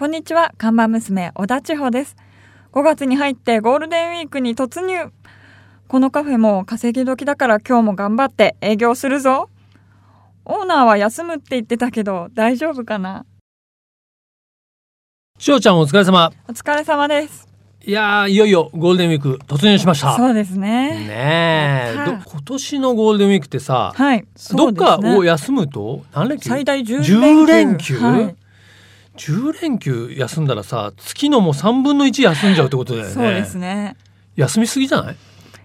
こんにちは、看板娘、小田千穂です。5月に入ってゴールデンウィークに突入。このカフェも稼ぎ時だから今日も頑張って営業するぞ。オーナーは休むって言ってたけど大丈夫かな？しおちゃんお疲れ様。お疲れ様です。いやー、いよいよゴールデンウィーク突入しました。そうですね。ねえ、今年のゴールデンウィークってさ、はい。どっかを休むと何連休？最大10 10連連休、休？はい10連休休んだらさ月のもう3分の1休んじゃうってことだよね。そうですね。休みすぎじゃない？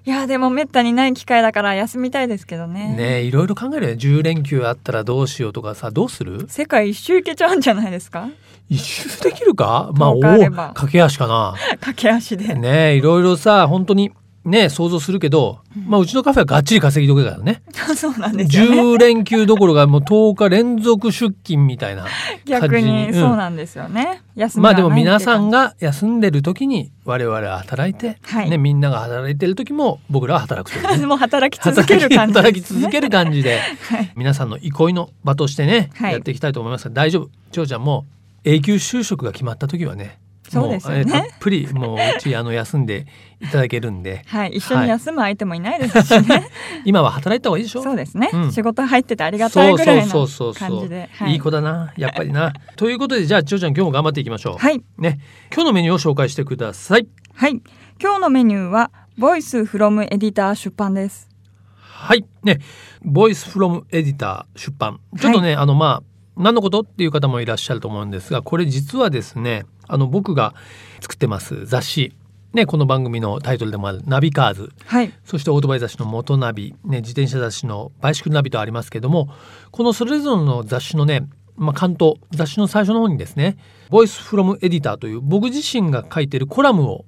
いやでもめったにない機会だから休みたいですけどね。ねえいろいろ考えるよね。10連休あったらどうしようとかさどうする？世界一周行けちゃうんじゃないですか？一周できるか？まあお駆け足かな。駆け足で。ねえいろいろさ本当にね想像するけど、まあうちのカフェはがっちり稼ぎ時だからね。そうなんですよね。10連休どころかもう10日連続出勤みたいな逆にうん。そうなんですよね。休みまあでも皆さん感が休んでる時に我々は働いて、はい。ね、みんなが働いてる時も僕らは働くという もう働き続ける感じ働き続ける感じで。はい。皆さんの憩いの場としてね、はい。やっていきたいと思いますが大丈夫。長ちゃんも永久就職が決まった時はねそうですよね。たっぷりもううちあの休んでいただけるんで。はい、一緒に休む相手もいないですしね。今は働いた方がいいでしょ？そうですね、うん。仕事入っててありがたいぐらいのそうそうそうそう感じで。い。い子だなやっぱりな。ということでじゃあ長ちゃん今日も頑張っていきましょう、はい、ね。今日のメニューを紹介してください。はい、今日のメニューはボイスフロムエディター出版です。はい。ね。ボイスフロムエディター出版。ちょっとね、あのまあ何のこと？っていう方もいらっしゃると思うんですがこれ実はですねあの僕が作ってます雑誌。ねこの番組のタイトルでもあるナビカーズ。はい、そしてオートバイ雑誌の元ナビ、ね、自転車雑誌のバイシクルナビとありますけどもこのそれぞれの雑誌のね、まあ、関東雑誌の最初の方にですね「ボイスフロムエディター」という僕自身が書いてるコラムを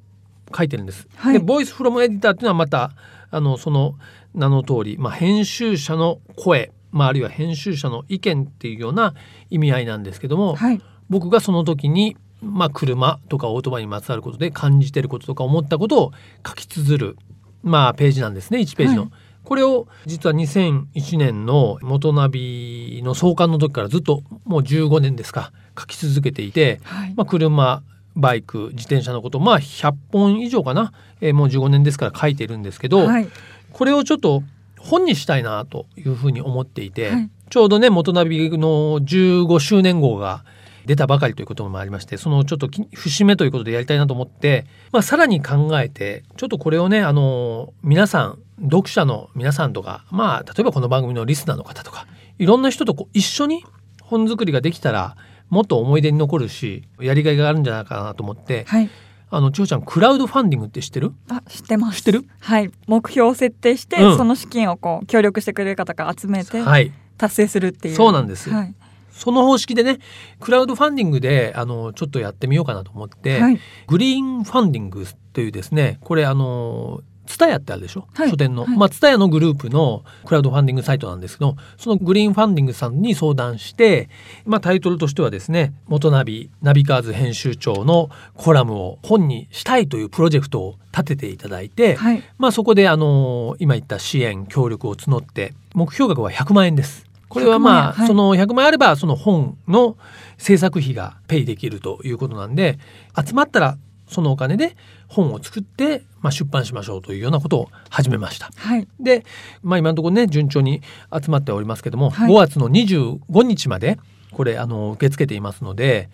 書いてるんです。はい。でボイスフロムエディターっていうのはまたあのその名の通り、まあ、編集者の声、まあ、あるいは編集者の意見っていうような意味合いなんですけども、はい、僕がその時に、まあ、車とかオートバイにまつわることで感じてることとか思ったことを書き綴る、まあ、ページなんですね1ページの。はい。これを実は2001年の元ナビの創刊の時からずっともう15年ですか書き続けていて、はい、まあ、車バイク自転車のことまあ100本以上かな、えーもう15年ですから書いてるんですけど、はい、これをちょっと本にしたいなというふうに思っていて、はい。ちょうどね元ナビの15周年号が出たばかりということもありましてそのちょっとき節目ということでやりたいなと思って、まあ、さらに考えてちょっとこれをねあの皆さん読者の皆さんとかまあ例えばこの番組のリスナーの方とかいろんな人とこう一緒に本作りができたらもっと思い出に残るしやりがいがあるんじゃないかなと思ってはい、あの千代ちゃんクラウドファンディングって知ってる？あ、知ってます。知ってる？はい、目標を設定して、うん。その資金をこう協力してくれる方から集めてはい。達成するっていう。そうなんです。はい、その方式でねクラウドファンディングであのちょっとやってみようかなと思って、はい、グリーンファンディングというですねこれあのツタヤってあるでしょ、はい。書店の、はい。まあツタヤのグループのクラウドファンディングサイトなんですけどそのグリーンファンディングさんに相談して、まあ、タイトルとしてはですね元ナビナビカーズ編集長のコラムを本にしたいというプロジェクトを立てていただいて、はい、まあ、そこであの今言った支援協力を募って目標額は100万円です。これはまあ、100万円はい。その100万円あればその本の制作費がペイできるということなんで集まったらそのお金で本を作って、まあ、出版しましょうというようなことを始めました。はい、で、まあ、今のところね順調に集まっておりますけども、はい5月の25日までこれあの受け付けていますので、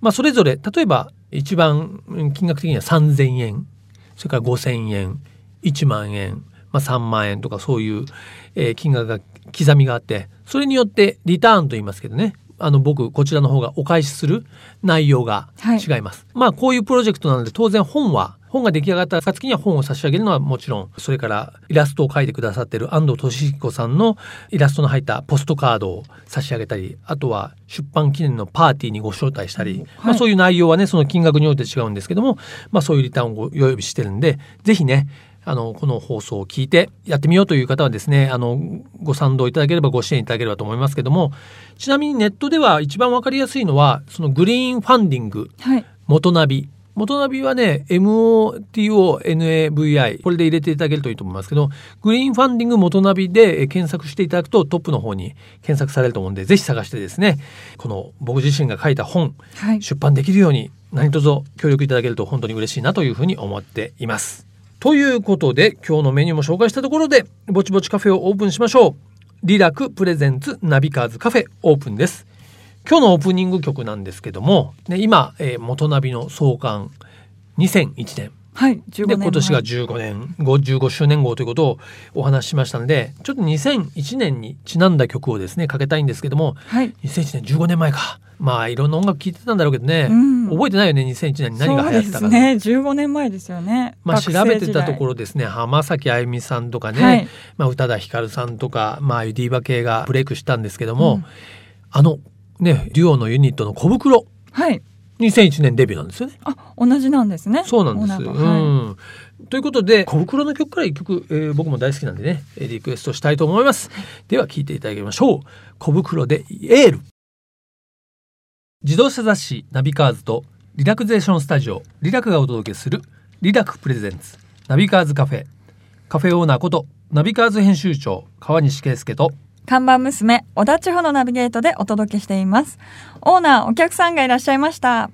まあ、それぞれ例えば一番うん金額的には3,000円それから5,000円1万円、まあ、3万円とかそういう、えー金額が刻みがあってそれによってリターンと言いますけどねあの僕こちらの方がお返しする内容がはい。違います。まあこういうプロジェクトなので当然本は本が出来上がった暁には本を差し上げるのはもちろんそれからイラストを描いてくださってる安藤俊彦さんのイラストの入ったポストカードを差し上げたりあとは出版記念のパーティーにご招待したり、まあ、そういう内容はねその金額によって違うんですけども、まあ、そういうリターンをご用意してるんでぜひねあのこの放送を聞いてやってみようという方はですねあのご賛同いただければご支援いただければと思いますけどもちなみにネットでは一番わかりやすいのはそのグリーンファンディングはい、元ナビ。元ナビはね MOTONAVI これで入れていただけるといいと思いますけどグリーンファンディング元ナビで検索していただくとトップの方に検索されると思うんでぜひ探してですねこの僕自身が書いた本、はい、出版できるように何卒協力いただけると本当に嬉しいなというふうに思っています。ということで今日のメニューも紹介したところでぼちぼちカフェをオープンしましょう。リラクプレゼンツナビカーズカフェオープンです。今日のオープニング曲なんですけども、ね、今、えー、元ナビの創刊2001年はい、で今年が15年後15周年号ということをお話ししましたのでちょっと2001年にちなんだ曲をですねかけたいんですけども、はい、2001年15年前かまあいろんな音楽聴いてたんだろうけどね、うん、覚えてないよね2001年。に何が流行ってたかね。15年前ですよね。まあ調べてたところですね。浜崎あゆみさんとかね、はい、まあ、宇多田ヒカルさんとかまあディーバ系がブレイクしたんですけども、うん、あのねデュオのユニットの小袋。はい。2001年デビューなんですよね。あ、同じなんですね。そうなんです。うん。ということで小袋の曲から一曲、えー、僕も大好きなんでねリクエストしたいと思います。では聴いていただきましょう。小袋でエール。自動車雑誌ナビカーズとリラクゼーションスタジオリラクがお届けするリラクプレゼンツナビカーズカフェカフェオーナーことナビカーズ編集長川西圭介と看板娘、小田千穂のナビゲートでお届けしています。オーナー、お客さんがいらっしゃいました。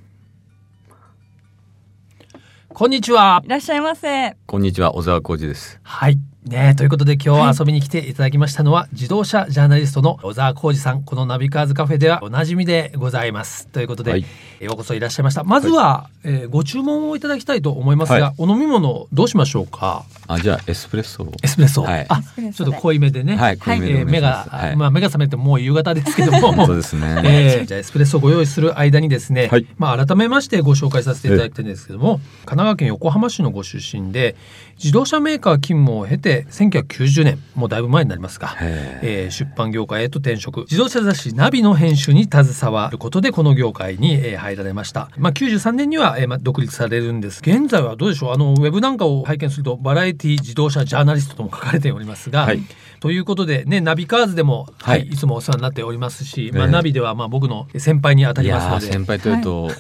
こんにちは。いらっしゃいませ。こんにちは、小沢浩二です。はい。ねということで今日遊びに来ていただきましたのは、はい、自動車ジャーナリストの小沢浩二さん。このナビカーズカフェではおなじみでございます。ということで、はい、ようこそいらっしゃいました。まずは、はい、えー、ご注文をいただきたいと思いますが、お飲み物どうしましょうか？あじゃあエスプレッソエスプレッソ、はい、あちょっと濃いめでね。はい濃いめで、えー、目が、まあ目が覚めてもう夕方ですけども。そうですね、えー、じゃあエスプレッソをご用意する間にですね、まあ改めましてご紹介させていただきたいんですけども神奈川県横浜市のご出身で自動車メーカー勤務を経て1990年もうだいぶ前になりますが、えー、出版業界へと転職。自動車雑誌ナビの編集に携わることでこの業界に、えー、入られました、まあ、93年には、えーまあ、独立されるんです。現在はどうでしょう？あのウェブなんかを拝見するとバラエティ自動車ジャーナリストとも書かれておりますが、はい、ということでねナビカーズでも、はい、い、いつもお世話になっておりますし、まあ、ナビではまあ僕の先輩にあたりますので。先輩というと、はい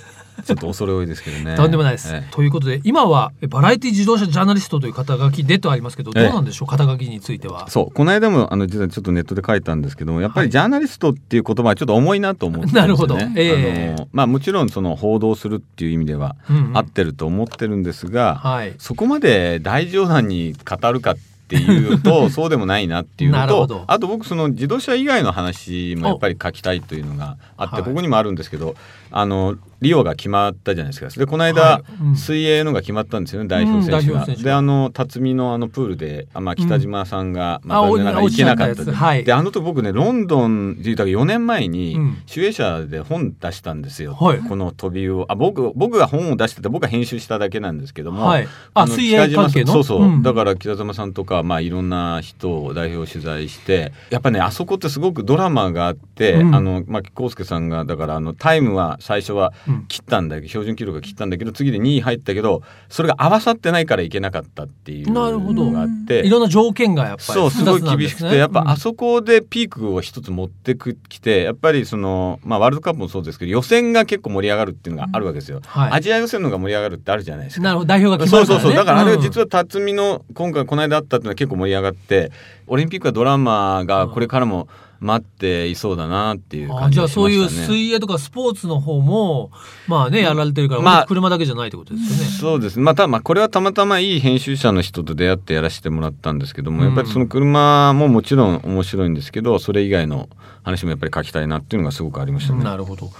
ちょっと恐れ多いですけどね。とんでもないです。ええ。ということで今はバラエティ自動車ジャーナリストという肩書きでとありますけどどうなんでしょう、肩書きについては。そう。この間もあの実はちょっとネットで書いたんですけどもやっぱりジャーナリストっていう言葉はちょっと重いなと思って、ね、なるほど。えまあもちろんその報道するっていう意味では合ってると思ってるんですが、うんうんはい、そこまで大冗談に語るかっていうと そうでもないなっていうのとあと僕その自動車以外の話もやっぱり書きたいというのがあってここにもあるんですけどあのリオが決まったじゃないですか。でこの間、はい。うん、水泳のが決まったんですよね代表選手が。うん、であの辰巳のあのプールで、あまあ、北島さんが、まあ、残念ながら行けなかった。で,、はい、であの時僕ねロンドンでいうたら4年前に守衛者で本出したんですよ、はい、この飛びを。あ僕僕が本を出してて僕が編集しただけなんですけども、はい、あ水泳関係の？そうそう、う。ん、だから北島さんとか、まあ、いろんな人を代表取材してやっぱねあそこってすごくドラマがあって、うん、あのまあ康介さんがだからあのタイムは最初は切ったんだけど、標準記録が切ったんだけど次で2位入ったけどそれが合わさってないからいけなかったっていうのがあって。いろんな条件がやっぱりそうすごい厳しくてやっぱあそこでピークを一つ持ってきてやっぱりその、まあ、ワールドカップもそうですけど予選が結構盛り上がるっていうのがあるわけですよ、はい、アジア予選のが盛り上がるってあるじゃないですか。なるほど代表が決まるから、ね、そうそうそう。だからあれは実は辰巳の今回この間あったっていうのは結構盛り上がってオリンピックはドラマがこれからも、うん待っていそうだなっていう感じ、ね、じゃあそういう水泳とかスポーツの方もまあねやられてるから、まあ、車だけじゃないってことですよね。そうです。またまあこれはたまたまいい編集者の人と出会ってやらせてもらったんですけども、うん、やっぱりその車ももちろん面白いんですけどそれ以外の話もやっぱり書きたいなっていうのがすごくありましたね。なるほど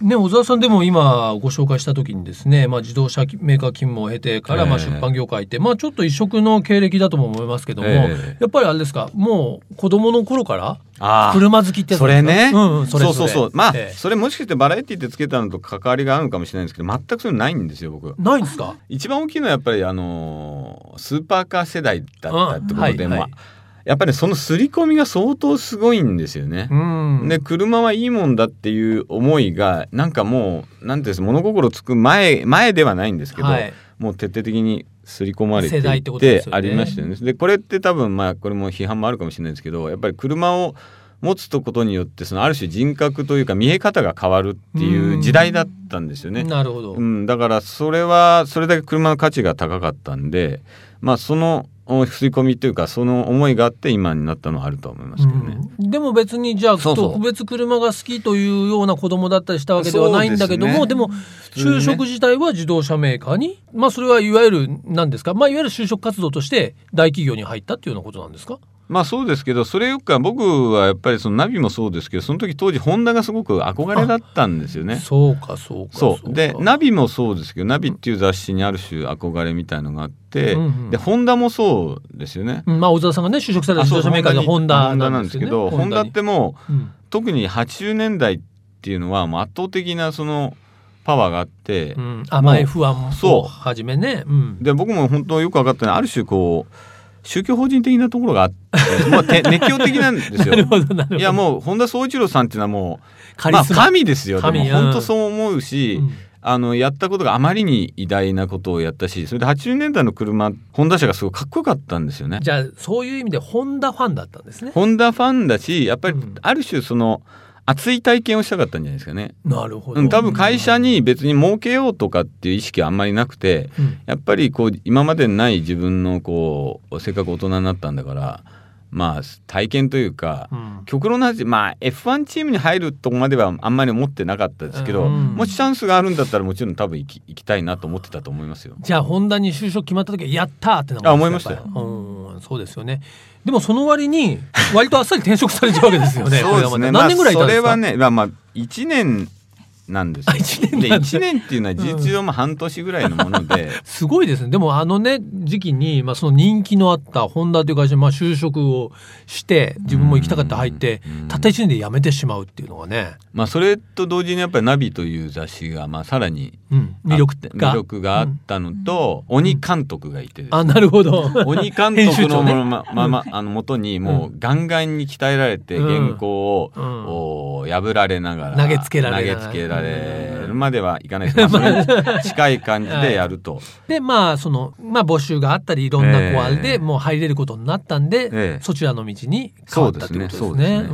ね、小沢さんでも今ご紹介した時にですね、まあ、自動車メーカー勤務を経てからまあ出版業界って、えー、まあ、ちょっと異色の経歴だとも思いますけども、えー、やっぱりあれですかもう子供の頃から車好きってそれね、うんうん、それそうそうそう。まあ、えー、それもしかしてバラエティーってつけたのと関わりがあるのかもしれないんですけど全くそういうのないんですよ僕。ないんですか？一番大きいのはやっぱりあのスーパーカー世代だったってことで、うんはいはいやっぱり、ね、その刷り込みが相当すごいんですよね。で車はいいもんだっていう思いがなんかもう何ていうんです物心つく前前ではないんですけど、はい、もう徹底的に刷り込まれていってありましたよね。でこれって多分まあこれも批判もあるかもしれないですけどやっぱり車を持つことによってそのある種人格というか見え方が変わるっていう時代だったんですよね。なるほど、うん、だからそれはそれだけ車の価値が高かったんでまあその吸い込みというかその思いがあって今になったのはあると思いますけどね、うん、でも別にじゃあ特別車が好きというような子供だったりしたわけではないんだけどもで、ね,、も就職自体は自動車メーカーに、まあそれはいわゆる何ですかまあいわゆる就職活動として大企業に入ったっていうようなことなんですか？まあそうですけどそれよく僕はやっぱりそのナビもそうですけどその時当時ホンダがすごく憧れだったんですよね。そうかそうかそう。でナビもそうですけどナビっていう雑誌にある種憧れみたいのがあって、うんうん、でホンダもそうですよね。まあ小沢さんがね就職された自動車メーカーのホンダなんですけどホンダってもう、うん、特に80年代っていうのはもう圧倒的なその。パワーがあって、うん、あまあ F1 もそう。はじめね、うん、で僕も本当よく分かったのはある種こう宗教法人的なところがあって、もう熱狂的なんですよ。いやもう本田宗一郎さんっていうのはもう、まあ、神ですよ。でも。本当そう思うし、うん、あのやったことがあまりに偉大なことをやったしそれで80年代の車ホンダ車がすごいかっこよかったんですよね。じゃあそういう意味でホンダファンだったんですね。ホンダファンだしやっぱりある種その、うん熱い体験をしたかったんじゃないですかね。なるほど。うん、多分会社に別に儲けようとかっていう意識はあんまりなくて、うん、やっぱりこう今までにない自分のこうせっかく大人になったんだから。まあ体験というか、うん、極論な話まあ F1 チームに入るとこまではあんまり思ってなかったですけど、うん、もしチャンスがあるんだったらもちろん多分行き行きたいなと思ってたと思いますよじゃあホンダに就職決まった時はやったってあ思いましたよ、うん、そうですよね。でもその割に割とあっさり転職されちゃうわけですよね。そうですね。何年ぐらいいたんですか、まあ、それはねまあまあ1年なんですよ。1年で1年っていうのは事実上も半年ぐらいのもので、うん、すごいですね。でもあのね時期に、まあ、その人気のあったホンダという会社に、まあ、就職をして自分も行きたかった入って、たった1年で辞めてしまうっていうのはね、まあ、それと同時にやっぱり「ナビ」という雑誌が、まあ、さらに、うん、魅力が。魅力があったのと、うん、鬼監督がいて、ね、あなるほど。鬼監督のまま、まあのもとにもうガンガンに鍛えられて原稿を、破られながら投げつけられ投げつけられるまではいかないです。けど近い感じでやると。はい、でまあその、まあ、募集があったりいろんなこうあれでもう入れることになったんで、えー、そちらの道に変わったってことですね。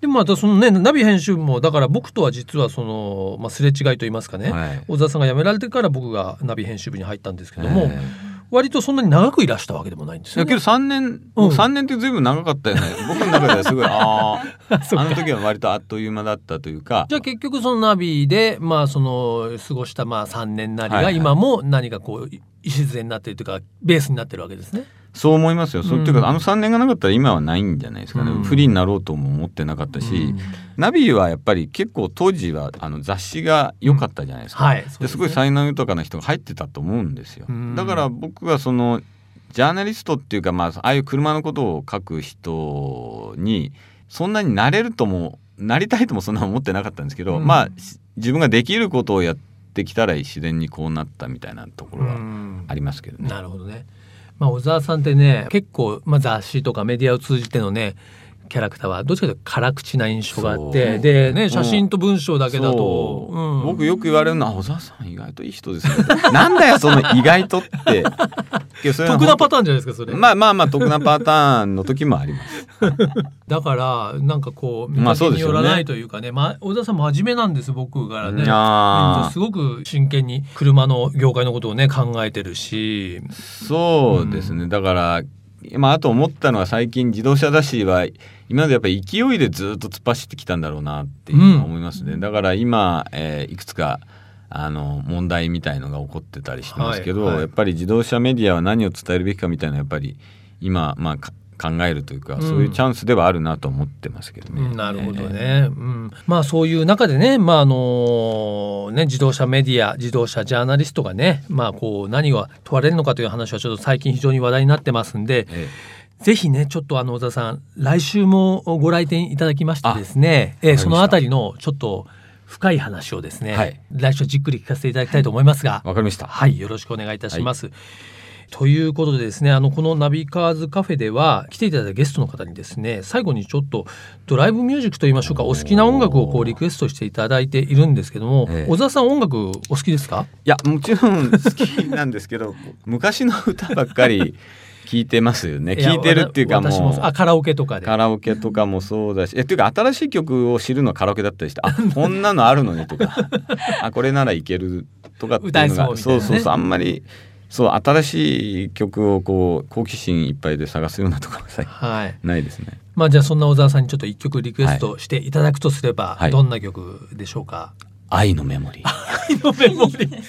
でもまたそのねナビ編集もだから僕とは実はその、まあ、すれ違いと言いますかね、はい、小沢さんが辞められてから僕がナビ編集部に入ったんですけども、えー割とそんなに長くいらしたわけでもないんですよ、ね、けど3年、うん、3年ってずいぶん長かったよね。僕の中ではすごいああ あの時は割とあっという間だったというか。じゃあ結局そのナビでまあその過ごしたまあ3年なりが今も何かこう礎になっているというかベースになってるわけですね。そう思いますよ。そうっていうか、あの3年がなかったら今はないんじゃないですかね。うん、不利になろうとも思ってなかったし、うん、ナビはやっぱり結構当時はあの雑誌が良かったじゃないですか。うんはい、す、ね、ごい才能豊かな人が入ってたと思うんですよ。だから僕はそのジャーナリストっていうか、まあ、ああいう車のことを書く人にそんなになれるともなりたいともそんな思ってなかったんですけど、まあ自分ができることをやってきたら自然にこうなったみたいなところはありますけどね。なるほどね。まあ、小沢さんってね結構、まあ、雑誌とかメディアを通じてのねキャラクターはどっちかというと辛口な印象があってでね写真と文章だけだと、う。ん、僕よく言われるのは「小沢さん意外といい人ですね」なんだよその意外とって。得なパターンじゃないですかそれ。まあまあまあ得なパターンの時もあります。だからなんかこう見かけによらないというかね,、まあ、小沢さん真面目なんです僕からねすごく真剣に車の業界のことをね考えてるし。そうですね、うん、だからまあ、あと思ったのは最近自動車雑誌は今までやっぱり勢いでずっと突っ走ってきたんだろうなっていうのは思いますね、うん、だから今、えー、いくつかあの問題みたいのが起こってたりしてますけど、はいはい、やっぱり自動車メディアは何を伝えるべきかみたいなやっぱり今、まあ、考えるというか、うん、そういうチャンスではあるなと思ってますけどね。なるほどね、うん、まあそういう中でね,、まああのね自動車メディア自動車ジャーナリストがね、まあ、こう何が問われるのかという話はちょっと最近非常に話題になってますんで。ええ。ぜひね、ちょっとあの小田さん、来週もご来店いただきましてですね、えそのあたりのちょっと深い話をですね、はい、来週じっくり聞かせていただきたいと思いますが、わかりました。はい、よろしくお願いいたします。はいということでですねあのこのナビカーズカフェでは来ていただいたゲストの方にですね最後にちょっとドライブミュージックといいましょうかお好きな音楽をこうリクエストしていただいているんですけども、ええ、小沢さん音楽お好きですか？いやもちろん好きなんですけど昔の歌ばっかり聞いてますよね。聞いてるっていうかもう。あカラオケとかで。カラオケとかもそうだしえっていうか新しい曲を知るのはカラオケだったりしてあこんなのあるのねとかあこれならいけるとかっていうのが、ね、そうそうそうあんまりそう新しい曲をこう好奇心いっぱいで探すようなところが、はい、ないですね。まあじゃあそんな小沢さんにちょっと一曲リクエストしていただくとすれば、はい、どんな曲でしょうか？愛のメモリー。愛のメモリー。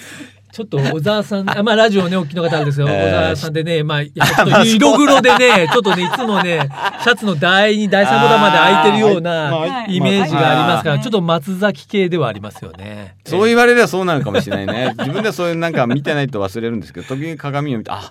ちょっと小沢さん、あまあラジオね、お聞きの方あるんですよ。小沢さんでね、まあ、やっぱちょっと色黒でね、ちょっとね、いつもね、シャツの第2、第3ボタンまで開いてるようなイメージがありますから、ちょっと松崎系ではありますよね。そう言われればそうなのかもしれないね。自分ではそういうなんか見てないと忘れるんですけど、時に鏡を見て、あ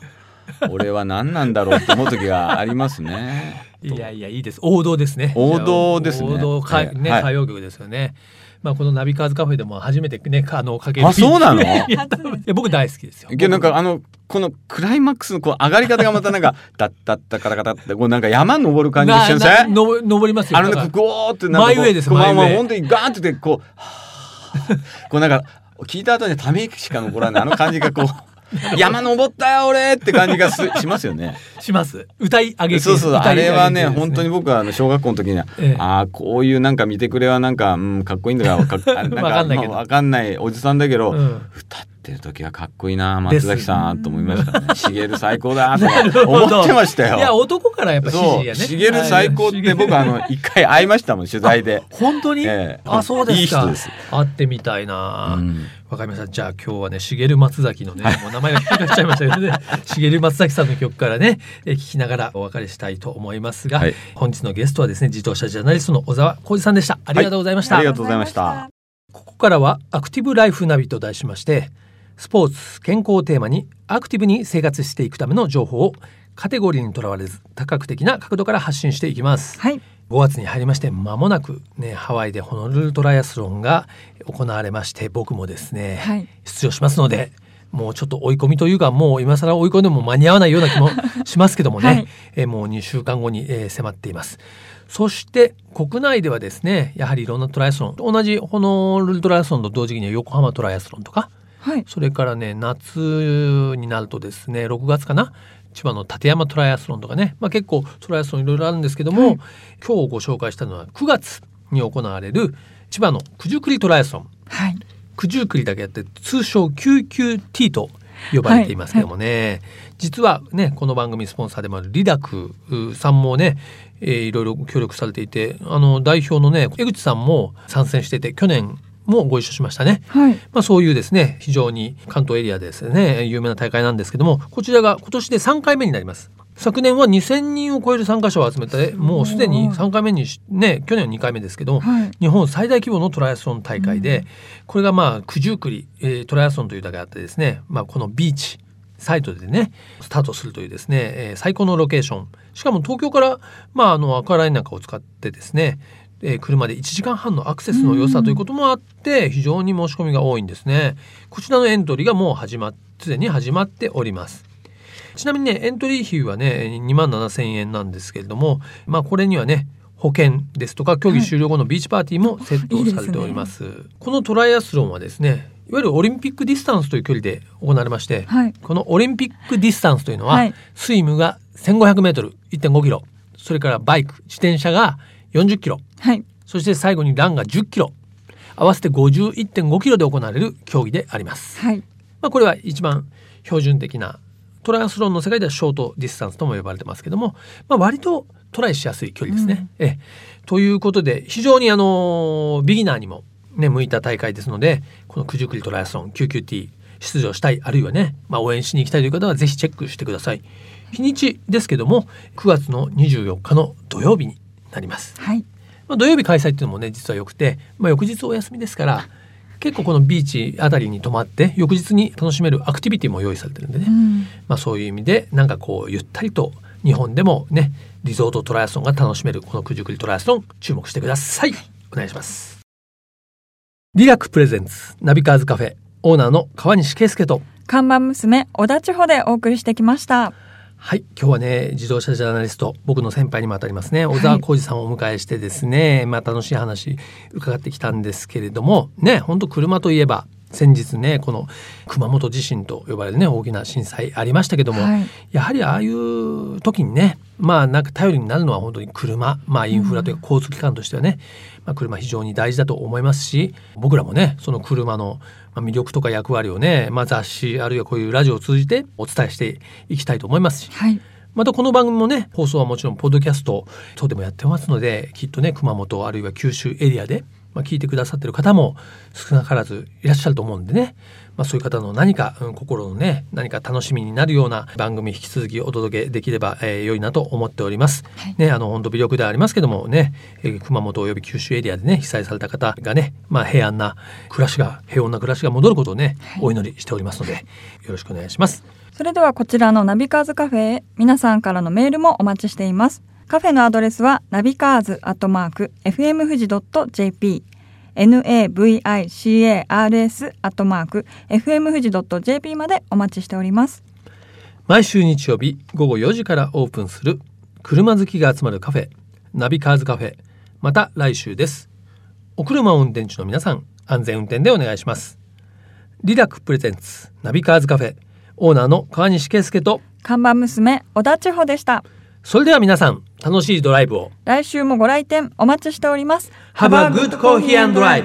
俺は何なんだろうって思う時がありますね。いやいや、いいです。王道ですね。王道ですね。王道か、ね、歌謡曲ですよね。まあ、このナビカーズカフェでも初めてね、あの、かける。あ、そうなの？いや、僕大好きですよ。いや、なんか、あの、このクライマックスのこう上がり方がまたなんか、だったったからかたって、こうなんか山登る感じしませんの登りますよ。あの、なんか、ゴーってなんか。前上です、前上。まあ、本当にガーンってこう、こうなんか、聞いた後にため息しか残らない、あの感じがこう。山登ったよ俺って感じがす しますよね。します。歌い上げそうそうあれはね本当に僕はあの小学校の時には、ええ、ああこういうなんか見てくれはなんか、うん、かっこいいんだがかなんか かんないけど、まあ、かんないおじさんだけど、うん、歌ってる時はかっこいいな松崎さんと思いましたね。しげる最高だと思ってましたよ。いや男からやっぱ支持やね。しげる最高って僕あの一回会いましたもん取材で。本当に？ええ、あそうですか。いい人です。会ってみたいな。うんわかりました。じゃあ今日はね、しげる松崎のね、もう名前が引っかかっちゃいましたけどね、しげる松崎さんの曲からね、え聞きながらお別れしたいと思いますが、はい、本日のゲストはですね、自動車ジャーナリストの小沢浩二さんでした。ありがとうございました、はい、ありがとうございました。ここからはアクティブライフナビと題しまして、スポーツ、健康をテーマにアクティブに生活していくための情報をカテゴリーにとらわれず多角的な角度から発信していきます。はい。5月に入りまして間もなくねハワイでホノルルトライアスロンが行われまして僕もですね、はい、出場しますのでもうちょっと追い込みというかもう今更追い込んでも間に合わないような気もしますけどもね、はい、えもう2週間後に、えー、迫っています。そして国内ではですねやはりいろんなトライアスロン同じホノルルトライアスロンと同時期には横浜トライアスロンとか、はい、それからね夏になるとですね6月かな？千葉の立山トライアスロンとかね、まあ、結構トライアスロンいろいろあるんですけども、はい、今日ご紹介したのは9月に行われる千葉の九十九里トライアスロン、はい、九十九里だけあって通称 QQT と呼ばれていますけどもね、はいはい、実はねこの番組スポンサーでもあるリダクさんもね、えー、いろいろ協力されていてあの代表のね江口さんも参戦してて去年もご一緒しましたね、はい、まあ、そういうですね非常に関東エリアですね有名な大会なんですけどもこちらが今年で3回目になります。昨年は2000人を超える参加者を集めてもうすでに3回目にね去年は2回目ですけど、はい、日本最大規模のトライアスロン大会で、うん、これがまあ九十九里、えー、トライアスロンというだけあってですね、まあ、このビーチサイトでねスタートするというですね、えー、最高のロケーション。しかも東京から、まあ、あのアクアラインなんかを使ってですねえー、車で1時間半のアクセスの良さということもあって非常に申し込みが多いんですね。こちらのエントリーがもう始まっすでに始まっております。ちなみにねエントリー費はね2万7千円なんですけれどもまあこれにはね保険ですとか競技終了後のビーチパーティーもセットされております、はいいいすね、このトライアスロンはですねいわゆるオリンピックディスタンスという距離で行われまして、はい、このオリンピックディスタンスというのは、はい、スイムが 1500m1.5 キロ。それからバイク自転車が40キロ、はい、そして最後にランが10キロ合わせて51.5キロで行われる競技であります。はい、まあこれは一番標準的なトライアスロンの世界ではショートディスタンスとも呼ばれてますけども、まあ、割とトライしやすい距離ですね。うん、えということで非常にあのビギナーにも、ね、向いた大会ですのでこの九十九里トライアスロン QQT 出場したいあるいはね、まあ、応援しに行きたいという方はぜひチェックしてください。日にちですけども9月の24日の土曜日になります。はい。まあ、土曜日開催っていうのもね実はよくて、まあ、翌日お休みですから結構このビーチあたりに泊まって翌日に楽しめるアクティビティも用意されてるんでね、うん、まあ、そういう意味でなんかこうゆったりと日本でもねリゾートトライアスロンが楽しめるこの九十九里トライアスロン注目してください。お願いします。リラックプレゼンツナビカーズカフェオーナーの川西圭介と。看板娘小田千穂でお送りしてきましたはい。今日はね、自動車ジャーナリスト、僕の先輩にもあたりますね、小沢浩二さんをお迎えしてですね、はい、まあ楽しい話伺ってきたんですけれども、ね、本当車といえば、先日ねこの熊本地震と呼ばれるね大きな震災ありましたけども、はい、やはりああいう時にねまあなんか頼りになるのは本当に車まあインフラというか交通機関としてはね、まあ、車非常に大事だと思いますし僕らもねその車の魅力とか役割をね、まあ、雑誌あるいはこういうラジオを通じてお伝えしていきたいと思いますし、はい、またこの番組もね放送はもちろんポッドキャスト等でもやってますのできっとね熊本あるいは九州エリアでまあ、聞いてくださってる方も少なからずいらっしゃると思うんでね、まあ、そういう方の何か、うん、心のね何か楽しみになるような番組引き続きお届けできれば、えー、良いなと思っております。はい、ねあの本当微力ではありますけどもね、えー、熊本および九州エリアでね被災された方がね、まあ、平安な暮らしが平穏な暮らしが戻ることをね、はい、お祈りしておりますのでよろしくお願いします。それではこちらのナビカーズカフェへ皆さんからのメールもお待ちしています。カフェのアドレスはナビカーズアットマーク FM 富士 .jp navicars アットマーク fm 富士 .jp までお待ちしております。毎週日曜日午後4時からオープンする車好きが集まるカフェナビカーズカフェ。また来週です。お車を運転中の皆さん安全運転でお願いします。リラックプレゼンツナビカーズカフェ。オーナーの川西圭介と看板娘小田千穂でしたそれでは皆さん楽しいドライブを。来週もご来店お待ちしております。Have a good coffee and drive